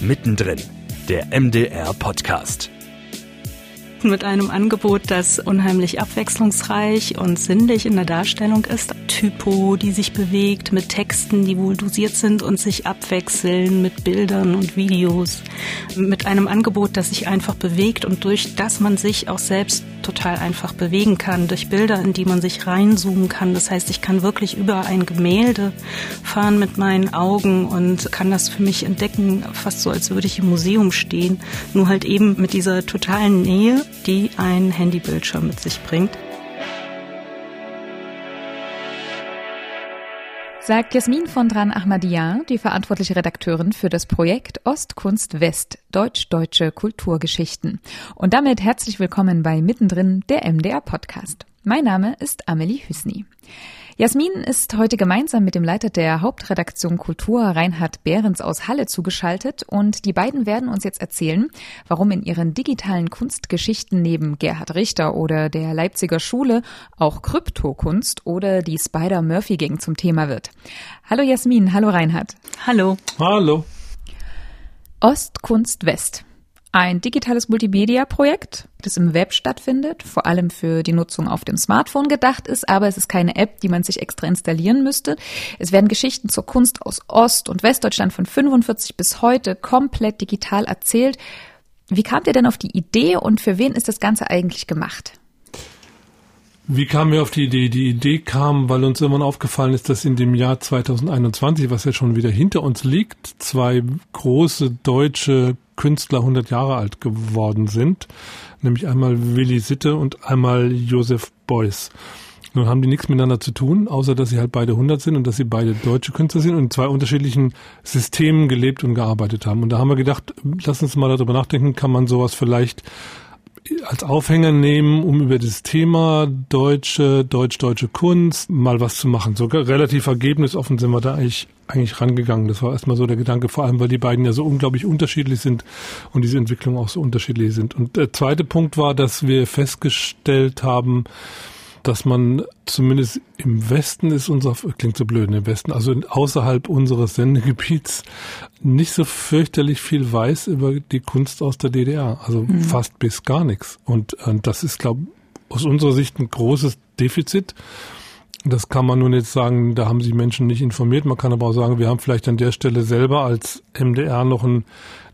Mittendrin, der MDR-Podcast mit einem Angebot, das unheimlich abwechslungsreich und sinnlich in der Darstellung ist. Typo, die sich bewegt, mit Texten, die wohl dosiert sind und sich abwechseln, mit Bildern und Videos. Mit einem Angebot, das sich einfach bewegt und durch das man sich auch selbst total einfach bewegen kann, durch Bilder, in die man sich reinzoomen kann. Das heißt, ich kann wirklich über ein Gemälde fahren mit meinen Augen und kann das für mich entdecken, fast so, als würde ich im Museum stehen. Nur halt eben mit dieser totalen Nähe die ein Handybildschirm mit sich bringt. Sagt Jasmin von Dran Ahmadiyar, die verantwortliche Redakteurin für das Projekt Ostkunst West, Deutsch-Deutsche Kulturgeschichten. Und damit herzlich willkommen bei Mittendrin, der MDR Podcast. Mein Name ist Amelie Hüsny. Jasmin ist heute gemeinsam mit dem Leiter der Hauptredaktion Kultur, Reinhard Behrens aus Halle, zugeschaltet und die beiden werden uns jetzt erzählen, warum in ihren digitalen Kunstgeschichten neben Gerhard Richter oder der Leipziger Schule auch Kryptokunst oder die Spider-Murphy-Gang zum Thema wird. Hallo Jasmin, hallo Reinhard. Hallo. Hallo. Ostkunst West. Ein digitales Multimedia-Projekt, das im Web stattfindet, vor allem für die Nutzung auf dem Smartphone gedacht ist, aber es ist keine App, die man sich extra installieren müsste. Es werden Geschichten zur Kunst aus Ost- und Westdeutschland von 45 bis heute komplett digital erzählt. Wie kamt ihr denn auf die Idee und für wen ist das Ganze eigentlich gemacht? Wie kamen wir auf die Idee? Die Idee kam, weil uns irgendwann aufgefallen ist, dass in dem Jahr 2021, was ja schon wieder hinter uns liegt, zwei große deutsche Künstler 100 Jahre alt geworden sind, nämlich einmal Willi Sitte und einmal Josef Beuys. Nun haben die nichts miteinander zu tun, außer dass sie halt beide 100 sind und dass sie beide deutsche Künstler sind und in zwei unterschiedlichen Systemen gelebt und gearbeitet haben. Und da haben wir gedacht, lass uns mal darüber nachdenken, kann man sowas vielleicht als Aufhänger nehmen, um über das Thema deutsche, deutsch-deutsche Kunst mal was zu machen. So relativ ergebnisoffen sind wir da eigentlich, eigentlich rangegangen. Das war erstmal so der Gedanke, vor allem weil die beiden ja so unglaublich unterschiedlich sind und diese Entwicklung auch so unterschiedlich sind. Und der zweite Punkt war, dass wir festgestellt haben, dass man zumindest im Westen ist unser, klingt so blöd, im Westen, also außerhalb unseres Sendegebiets nicht so fürchterlich viel weiß über die Kunst aus der DDR. Also mhm. fast bis gar nichts. Und, und das ist, glaube aus unserer Sicht ein großes Defizit. Das kann man nun jetzt sagen, da haben sich Menschen nicht informiert. Man kann aber auch sagen, wir haben vielleicht an der Stelle selber als MDR noch ein,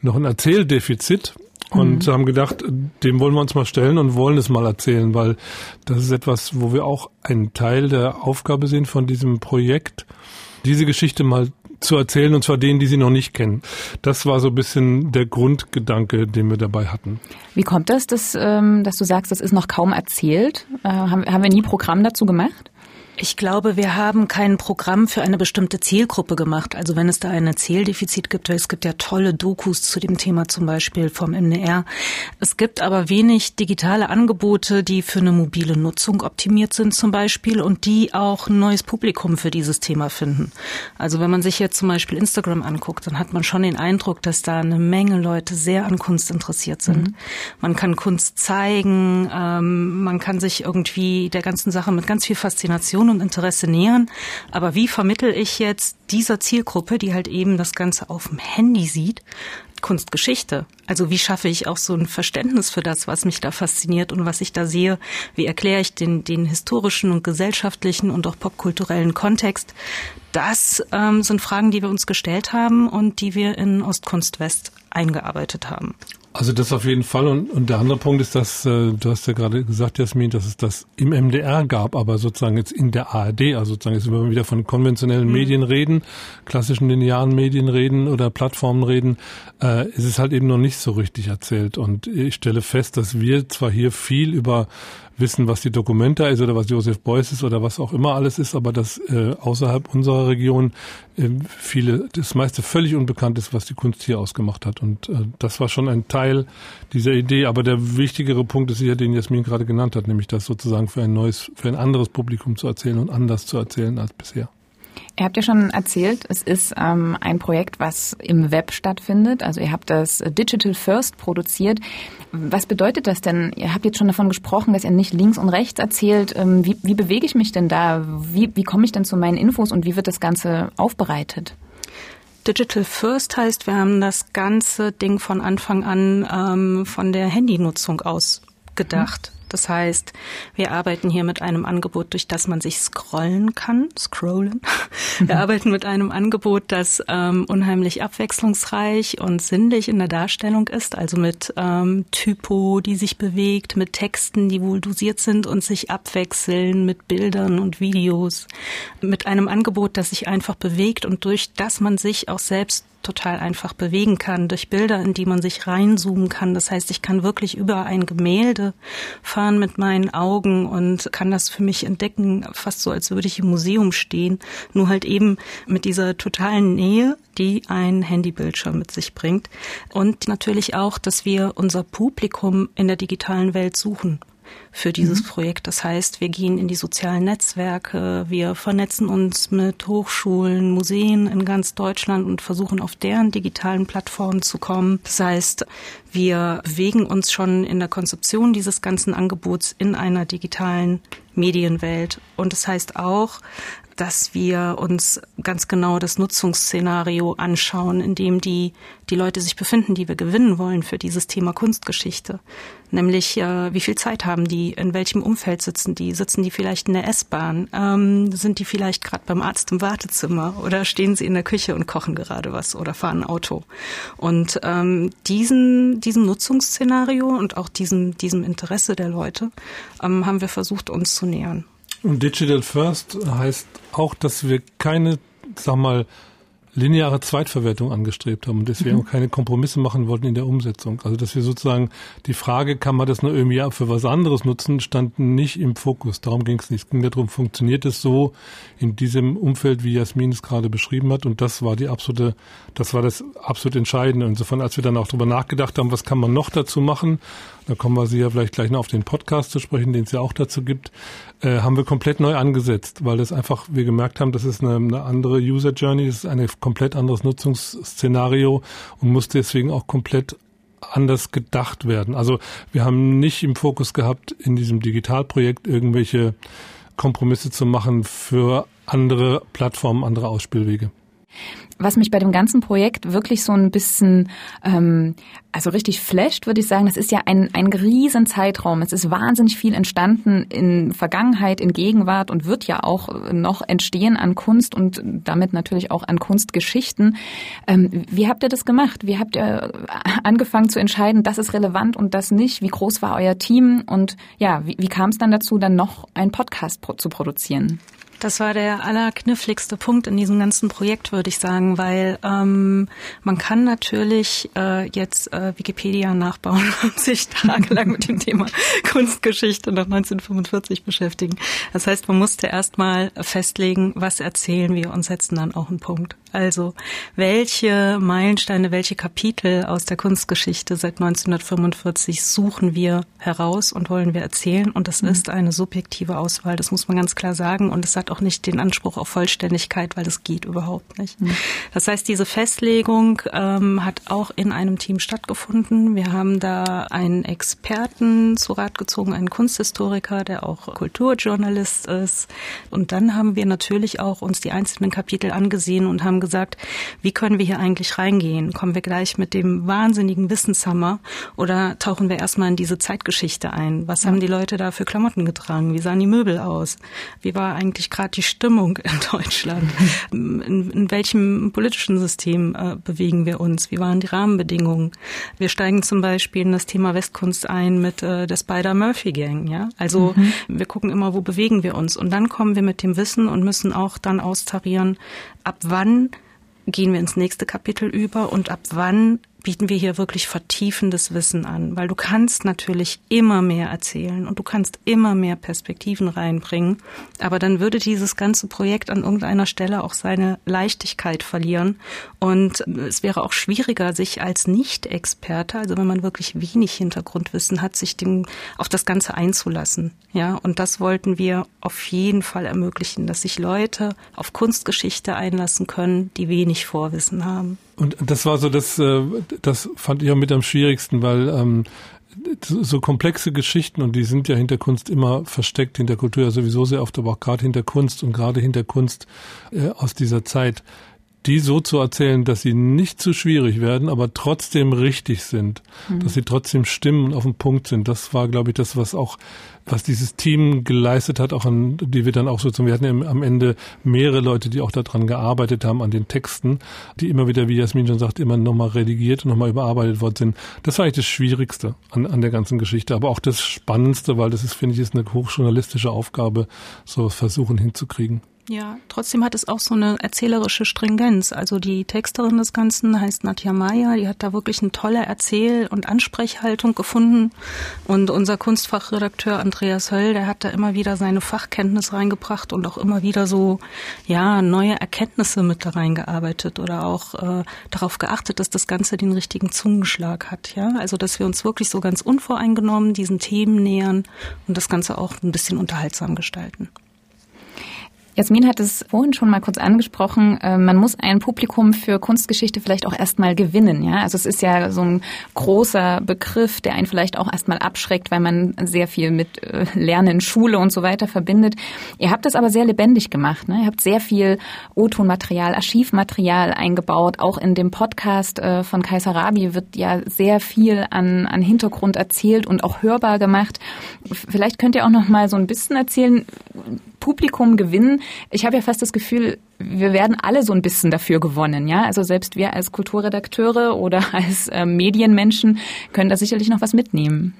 noch ein Erzähldefizit und mhm. haben gedacht, dem wollen wir uns mal stellen und wollen es mal erzählen, weil das ist etwas, wo wir auch einen Teil der Aufgabe sehen von diesem Projekt, diese Geschichte mal zu erzählen, und zwar denen, die sie noch nicht kennen. Das war so ein bisschen der Grundgedanke, den wir dabei hatten. Wie kommt das, dass, ähm, dass du sagst, das ist noch kaum erzählt? Äh, haben, haben wir nie Programm dazu gemacht? Ich glaube, wir haben kein Programm für eine bestimmte Zielgruppe gemacht. Also wenn es da ein Zähldefizit gibt, es gibt ja tolle Dokus zu dem Thema zum Beispiel vom MDR. Es gibt aber wenig digitale Angebote, die für eine mobile Nutzung optimiert sind zum Beispiel und die auch ein neues Publikum für dieses Thema finden. Also wenn man sich jetzt zum Beispiel Instagram anguckt, dann hat man schon den Eindruck, dass da eine Menge Leute sehr an Kunst interessiert sind. Mhm. Man kann Kunst zeigen, ähm, man kann sich irgendwie der ganzen Sache mit ganz viel Faszination und Interesse nähern. Aber wie vermittel ich jetzt dieser Zielgruppe, die halt eben das Ganze auf dem Handy sieht, Kunstgeschichte. Also wie schaffe ich auch so ein Verständnis für das, was mich da fasziniert und was ich da sehe? Wie erkläre ich den, den historischen und gesellschaftlichen und auch popkulturellen Kontext? Das ähm, sind Fragen, die wir uns gestellt haben und die wir in Ostkunst West eingearbeitet haben. Also das auf jeden Fall. Und, und der andere Punkt ist, dass äh, du hast ja gerade gesagt, Jasmin, dass es das im MDR gab, aber sozusagen jetzt in der ARD, also sozusagen jetzt wenn wir wieder von konventionellen mhm. Medien reden, klassischen linearen Medien reden oder Plattformen reden, äh, ist es halt eben noch nicht so richtig erzählt. Und ich stelle fest, dass wir zwar hier viel über wissen, was die Dokumenta ist oder was Josef Beuys ist oder was auch immer alles ist, aber dass äh, außerhalb unserer Region viele, das meiste völlig unbekannt ist, was die Kunst hier ausgemacht hat. Und äh, das war schon ein Teil dieser Idee. Aber der wichtigere Punkt ist sicher, den Jasmin gerade genannt hat, nämlich das sozusagen für ein neues, für ein anderes Publikum zu erzählen und anders zu erzählen als bisher. Ihr habt ja schon erzählt, es ist ähm, ein Projekt, was im Web stattfindet. Also ihr habt das Digital First produziert. Was bedeutet das denn? Ihr habt jetzt schon davon gesprochen, dass ihr nicht links und rechts erzählt. Ähm, wie, wie bewege ich mich denn da? Wie, wie komme ich denn zu meinen Infos und wie wird das Ganze aufbereitet? Digital First heißt, wir haben das ganze Ding von Anfang an ähm, von der Handynutzung aus gedacht. Das heißt, wir arbeiten hier mit einem Angebot, durch das man sich scrollen kann, scrollen. Wir mhm. arbeiten mit einem Angebot, das ähm, unheimlich abwechslungsreich und sinnlich in der Darstellung ist, also mit ähm, Typo, die sich bewegt, mit Texten, die wohl dosiert sind und sich abwechseln, mit Bildern und Videos, mit einem Angebot, das sich einfach bewegt und durch das man sich auch selbst total einfach bewegen kann, durch Bilder, in die man sich reinzoomen kann. Das heißt, ich kann wirklich über ein Gemälde fahren mit meinen Augen und kann das für mich entdecken, fast so, als würde ich im Museum stehen, nur halt eben mit dieser totalen Nähe, die ein Handybildschirm mit sich bringt. Und natürlich auch, dass wir unser Publikum in der digitalen Welt suchen für dieses mhm. Projekt. Das heißt, wir gehen in die sozialen Netzwerke, wir vernetzen uns mit Hochschulen, Museen in ganz Deutschland und versuchen auf deren digitalen Plattformen zu kommen. Das heißt, wir bewegen uns schon in der Konzeption dieses ganzen Angebots in einer digitalen Medienwelt. Und das heißt auch, dass wir uns ganz genau das Nutzungsszenario anschauen, in dem die, die Leute sich befinden, die wir gewinnen wollen für dieses Thema Kunstgeschichte. Nämlich, äh, wie viel Zeit haben die, in welchem Umfeld sitzen die, sitzen die vielleicht in der S-Bahn, ähm, sind die vielleicht gerade beim Arzt im Wartezimmer oder stehen sie in der Küche und kochen gerade was oder fahren Auto. Und ähm, diesen, diesem Nutzungsszenario und auch diesem, diesem Interesse der Leute ähm, haben wir versucht, uns zu nähern. Und Digital First heißt auch, dass wir keine, sag mal, lineare Zweitverwertung angestrebt haben und deswegen mhm. auch keine Kompromisse machen wollten in der Umsetzung. Also dass wir sozusagen die Frage, kann man das nur irgendwie für was anderes nutzen, stand nicht im Fokus. Darum ging es nicht. Es ging darum, funktioniert es so in diesem Umfeld, wie Jasmin es gerade beschrieben hat. Und das war die absolute, das war das absolut Entscheidende. Insofern, als wir dann auch darüber nachgedacht haben, was kann man noch dazu machen, da kommen wir Sie ja vielleicht gleich noch auf den Podcast zu sprechen, den es ja auch dazu gibt, äh, haben wir komplett neu angesetzt, weil das einfach, wir gemerkt haben, das ist eine, eine andere User Journey, das ist ein komplett anderes Nutzungsszenario und muss deswegen auch komplett anders gedacht werden. Also wir haben nicht im Fokus gehabt, in diesem Digitalprojekt irgendwelche Kompromisse zu machen für andere Plattformen, andere Ausspielwege was mich bei dem ganzen Projekt wirklich so ein bisschen, ähm, also richtig flasht, würde ich sagen, das ist ja ein, ein riesen Zeitraum. Es ist wahnsinnig viel entstanden in Vergangenheit, in Gegenwart und wird ja auch noch entstehen an Kunst und damit natürlich auch an Kunstgeschichten. Ähm, wie habt ihr das gemacht? Wie habt ihr angefangen zu entscheiden, das ist relevant und das nicht? Wie groß war euer Team? Und ja, wie, wie kam es dann dazu, dann noch einen Podcast zu produzieren? Das war der allerkniffligste Punkt in diesem ganzen Projekt, würde ich sagen, weil ähm, man kann natürlich äh, jetzt äh, Wikipedia nachbauen und sich tagelang mit dem Thema Kunstgeschichte nach 1945 beschäftigen. Das heißt, man musste erstmal festlegen, was erzählen wir und setzen dann auch einen Punkt. Also welche Meilensteine, welche Kapitel aus der Kunstgeschichte seit 1945 suchen wir heraus und wollen wir erzählen? Und das mhm. ist eine subjektive Auswahl, das muss man ganz klar sagen. Und es hat auch nicht den Anspruch auf Vollständigkeit, weil das geht überhaupt nicht. Mhm. Das heißt, diese Festlegung ähm, hat auch in einem Team stattgefunden. Wir haben da einen Experten zu Rat gezogen, einen Kunsthistoriker, der auch Kulturjournalist ist. Und dann haben wir natürlich auch uns die einzelnen Kapitel angesehen und haben haben gesagt, wie können wir hier eigentlich reingehen? Kommen wir gleich mit dem wahnsinnigen Wissenshammer oder tauchen wir erstmal in diese Zeitgeschichte ein? Was ja. haben die Leute da für Klamotten getragen? Wie sahen die Möbel aus? Wie war eigentlich gerade die Stimmung in Deutschland? In, in welchem politischen System äh, bewegen wir uns? Wie waren die Rahmenbedingungen? Wir steigen zum Beispiel in das Thema Westkunst ein mit äh, der Spider-Murphy-Gang. Ja? Also mhm. wir gucken immer, wo bewegen wir uns? Und dann kommen wir mit dem Wissen und müssen auch dann austarieren, ab wann gehen wir ins nächste Kapitel über und ab wann bieten wir hier wirklich vertiefendes Wissen an, weil du kannst natürlich immer mehr erzählen und du kannst immer mehr Perspektiven reinbringen, aber dann würde dieses ganze Projekt an irgendeiner Stelle auch seine Leichtigkeit verlieren und es wäre auch schwieriger, sich als Nicht-Experte, also wenn man wirklich wenig Hintergrundwissen hat, sich dem, auf das Ganze einzulassen. Ja, und das wollten wir auf jeden Fall ermöglichen, dass sich Leute auf Kunstgeschichte einlassen können, die wenig Vorwissen haben. Und das war so das, äh, das fand ich auch mit am schwierigsten, weil ähm, so komplexe Geschichten und die sind ja hinter Kunst immer versteckt, hinter Kultur ja sowieso sehr oft, aber auch gerade hinter Kunst und gerade hinter Kunst äh, aus dieser Zeit die so zu erzählen, dass sie nicht zu schwierig werden, aber trotzdem richtig sind, mhm. dass sie trotzdem stimmen und auf dem Punkt sind. Das war, glaube ich, das, was auch was dieses Team geleistet hat, auch an, die wir dann auch so zum, wir hatten ja am Ende mehrere Leute, die auch daran gearbeitet haben, an den Texten, die immer wieder, wie Jasmin schon sagt, immer nochmal redigiert und nochmal überarbeitet worden sind. Das war eigentlich das Schwierigste an, an der ganzen Geschichte, aber auch das Spannendste, weil das ist, finde ich, ist eine hochjournalistische Aufgabe, so versuchen hinzukriegen. Ja, trotzdem hat es auch so eine erzählerische Stringenz. Also die Texterin des Ganzen heißt Nadja Maya, die hat da wirklich eine tolle Erzähl- und Ansprechhaltung gefunden. Und unser Kunstfachredakteur Andreas Höll, der hat da immer wieder seine Fachkenntnis reingebracht und auch immer wieder so, ja, neue Erkenntnisse mit da reingearbeitet oder auch äh, darauf geachtet, dass das Ganze den richtigen Zungenschlag hat. Ja, also dass wir uns wirklich so ganz unvoreingenommen diesen Themen nähern und das Ganze auch ein bisschen unterhaltsam gestalten. Jasmin hat es vorhin schon mal kurz angesprochen. Äh, man muss ein Publikum für Kunstgeschichte vielleicht auch erstmal gewinnen. Ja, also es ist ja so ein großer Begriff, der einen vielleicht auch erstmal abschreckt, weil man sehr viel mit äh, Lernen, Schule und so weiter verbindet. Ihr habt es aber sehr lebendig gemacht. Ne? Ihr habt sehr viel O-Ton-Material, Archivmaterial eingebaut. Auch in dem Podcast äh, von Kaiser Rabi wird ja sehr viel an, an Hintergrund erzählt und auch hörbar gemacht. Vielleicht könnt ihr auch noch mal so ein bisschen erzählen, Publikum gewinnen. Ich habe ja fast das Gefühl, wir werden alle so ein bisschen dafür gewonnen, ja. Also selbst wir als Kulturredakteure oder als äh, Medienmenschen können da sicherlich noch was mitnehmen.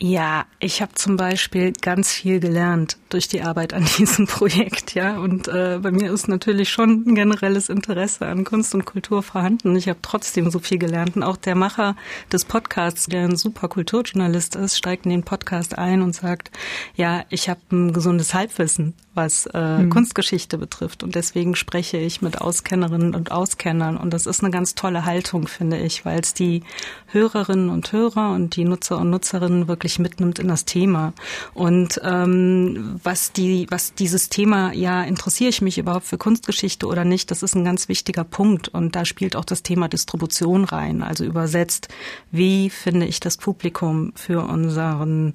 Ja, ich habe zum Beispiel ganz viel gelernt durch die Arbeit an diesem Projekt, ja. Und äh, bei mir ist natürlich schon ein generelles Interesse an Kunst und Kultur vorhanden. Ich habe trotzdem so viel gelernt. Und auch der Macher des Podcasts, der ein super Kulturjournalist ist, steigt in den Podcast ein und sagt, ja, ich habe ein gesundes Halbwissen was äh, mhm. Kunstgeschichte betrifft. Und deswegen spreche ich mit Auskennerinnen und Auskennern. Und das ist eine ganz tolle Haltung, finde ich, weil es die Hörerinnen und Hörer und die Nutzer und Nutzerinnen wirklich mitnimmt in das Thema. Und ähm, was die, was dieses Thema, ja, interessiere ich mich überhaupt für Kunstgeschichte oder nicht, das ist ein ganz wichtiger Punkt. Und da spielt auch das Thema Distribution rein. Also übersetzt, wie finde ich das Publikum für unseren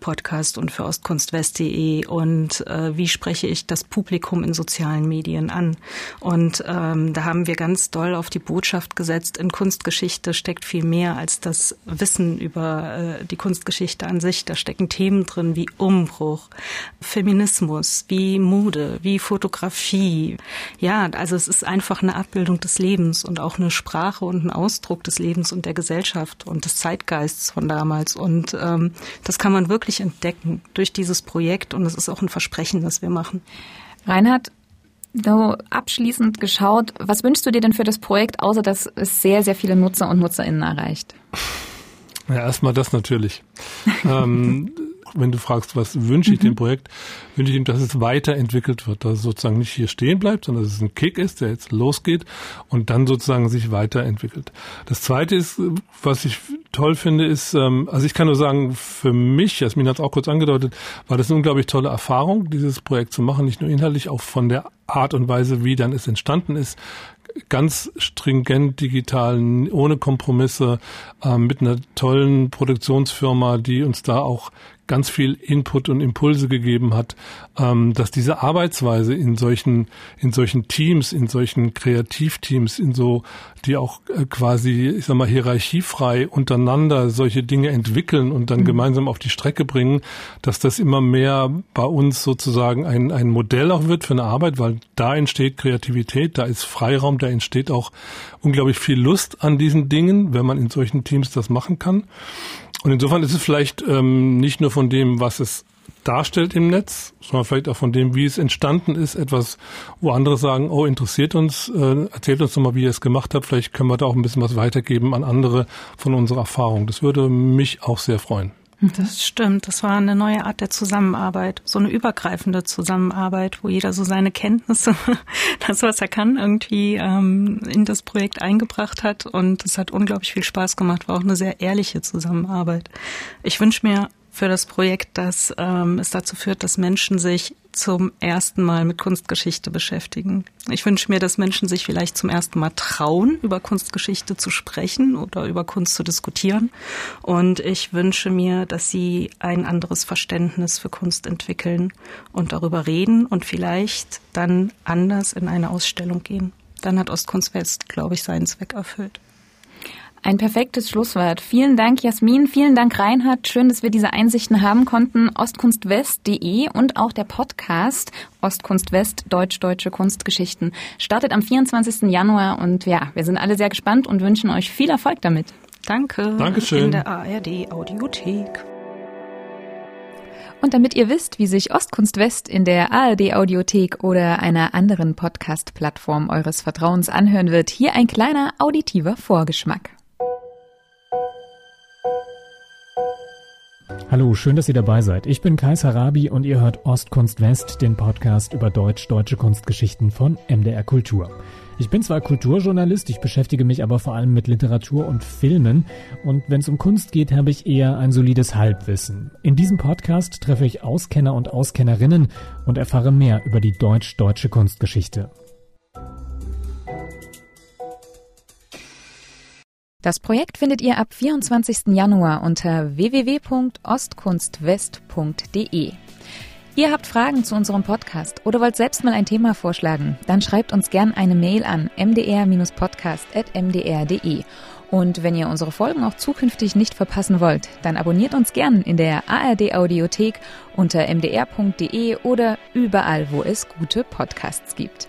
Podcast und für ostkunstwest.de und äh, wie spreche ich das Publikum in sozialen Medien an. Und ähm, da haben wir ganz doll auf die Botschaft gesetzt, in Kunstgeschichte steckt viel mehr als das Wissen über äh, die Kunstgeschichte an sich. Da stecken Themen drin wie Umbruch, Feminismus, wie Mode, wie Fotografie. Ja, also es ist einfach eine Abbildung des Lebens und auch eine Sprache und ein Ausdruck des Lebens und der Gesellschaft und des Zeitgeists von damals. Und ähm, das kann man wirklich entdecken durch dieses Projekt und es ist auch ein Versprechen, das wir machen. Reinhard, so abschließend geschaut, was wünschst du dir denn für das Projekt, außer dass es sehr, sehr viele Nutzer und Nutzerinnen erreicht? Ja, erstmal das natürlich. ähm, wenn du fragst, was wünsche ich mhm. dem Projekt, wünsche ich ihm, dass es weiterentwickelt wird, dass es sozusagen nicht hier stehen bleibt, sondern dass es ein Kick ist, der jetzt losgeht und dann sozusagen sich weiterentwickelt. Das Zweite ist, was ich toll finde, ist, ähm, also ich kann nur sagen, für mich, Jasmin hat es auch kurz angedeutet, war das eine unglaublich tolle Erfahrung, dieses Projekt zu machen, nicht nur inhaltlich, auch von der Art und Weise, wie dann es entstanden ist, ganz stringent digital, ohne Kompromisse, äh, mit einer tollen Produktionsfirma, die uns da auch ganz viel Input und Impulse gegeben hat, ähm, dass diese Arbeitsweise in solchen, in solchen Teams, in solchen Kreativteams, in so, die auch äh, quasi, ich sag mal, hierarchiefrei untereinander solche Dinge entwickeln und dann mhm. gemeinsam auf die Strecke bringen, dass das immer mehr bei uns sozusagen ein, ein Modell auch wird für eine Arbeit, weil da entsteht Kreativität, da ist Freiraum, da entsteht auch unglaublich viel Lust an diesen Dingen, wenn man in solchen Teams das machen kann. Und insofern ist es vielleicht ähm, nicht nur von dem, was es darstellt im Netz, sondern vielleicht auch von dem, wie es entstanden ist, etwas, wo andere sagen, oh, interessiert uns, äh, erzählt uns doch mal, wie ihr es gemacht habt, vielleicht können wir da auch ein bisschen was weitergeben an andere von unserer Erfahrung. Das würde mich auch sehr freuen. Das stimmt. Das war eine neue Art der Zusammenarbeit, so eine übergreifende Zusammenarbeit, wo jeder so seine Kenntnisse, das was er kann, irgendwie ähm, in das Projekt eingebracht hat. Und es hat unglaublich viel Spaß gemacht. War auch eine sehr ehrliche Zusammenarbeit. Ich wünsche mir für das Projekt, dass ähm, es dazu führt, dass Menschen sich zum ersten Mal mit Kunstgeschichte beschäftigen. Ich wünsche mir, dass Menschen sich vielleicht zum ersten Mal trauen, über Kunstgeschichte zu sprechen oder über Kunst zu diskutieren. Und ich wünsche mir, dass sie ein anderes Verständnis für Kunst entwickeln und darüber reden und vielleicht dann anders in eine Ausstellung gehen. dann hat Ostkunst West, glaube ich, seinen Zweck erfüllt. Ein perfektes Schlusswort. Vielen Dank, Jasmin. Vielen Dank, Reinhard. Schön, dass wir diese Einsichten haben konnten. Ostkunstwest.de und auch der Podcast Ostkunst West, Deutsch-Deutsche Kunstgeschichten startet am 24. Januar und ja, wir sind alle sehr gespannt und wünschen euch viel Erfolg damit. Danke. Dankeschön. In der ARD Audiothek. Und damit ihr wisst, wie sich Ostkunst West in der ARD Audiothek oder einer anderen Podcast-Plattform eures Vertrauens anhören wird, hier ein kleiner auditiver Vorgeschmack. Hallo, schön, dass ihr dabei seid. Ich bin Kais Harabi und ihr hört Ostkunst West, den Podcast über deutsch-deutsche Kunstgeschichten von MDR Kultur. Ich bin zwar Kulturjournalist, ich beschäftige mich aber vor allem mit Literatur und Filmen und wenn es um Kunst geht, habe ich eher ein solides Halbwissen. In diesem Podcast treffe ich Auskenner und Auskennerinnen und erfahre mehr über die deutsch-deutsche Kunstgeschichte. Das Projekt findet ihr ab 24. Januar unter www.ostkunstwest.de. Ihr habt Fragen zu unserem Podcast oder wollt selbst mal ein Thema vorschlagen, dann schreibt uns gern eine Mail an mdr-podcast.mdr.de. Und wenn ihr unsere Folgen auch zukünftig nicht verpassen wollt, dann abonniert uns gern in der ARD Audiothek unter mdr.de oder überall, wo es gute Podcasts gibt.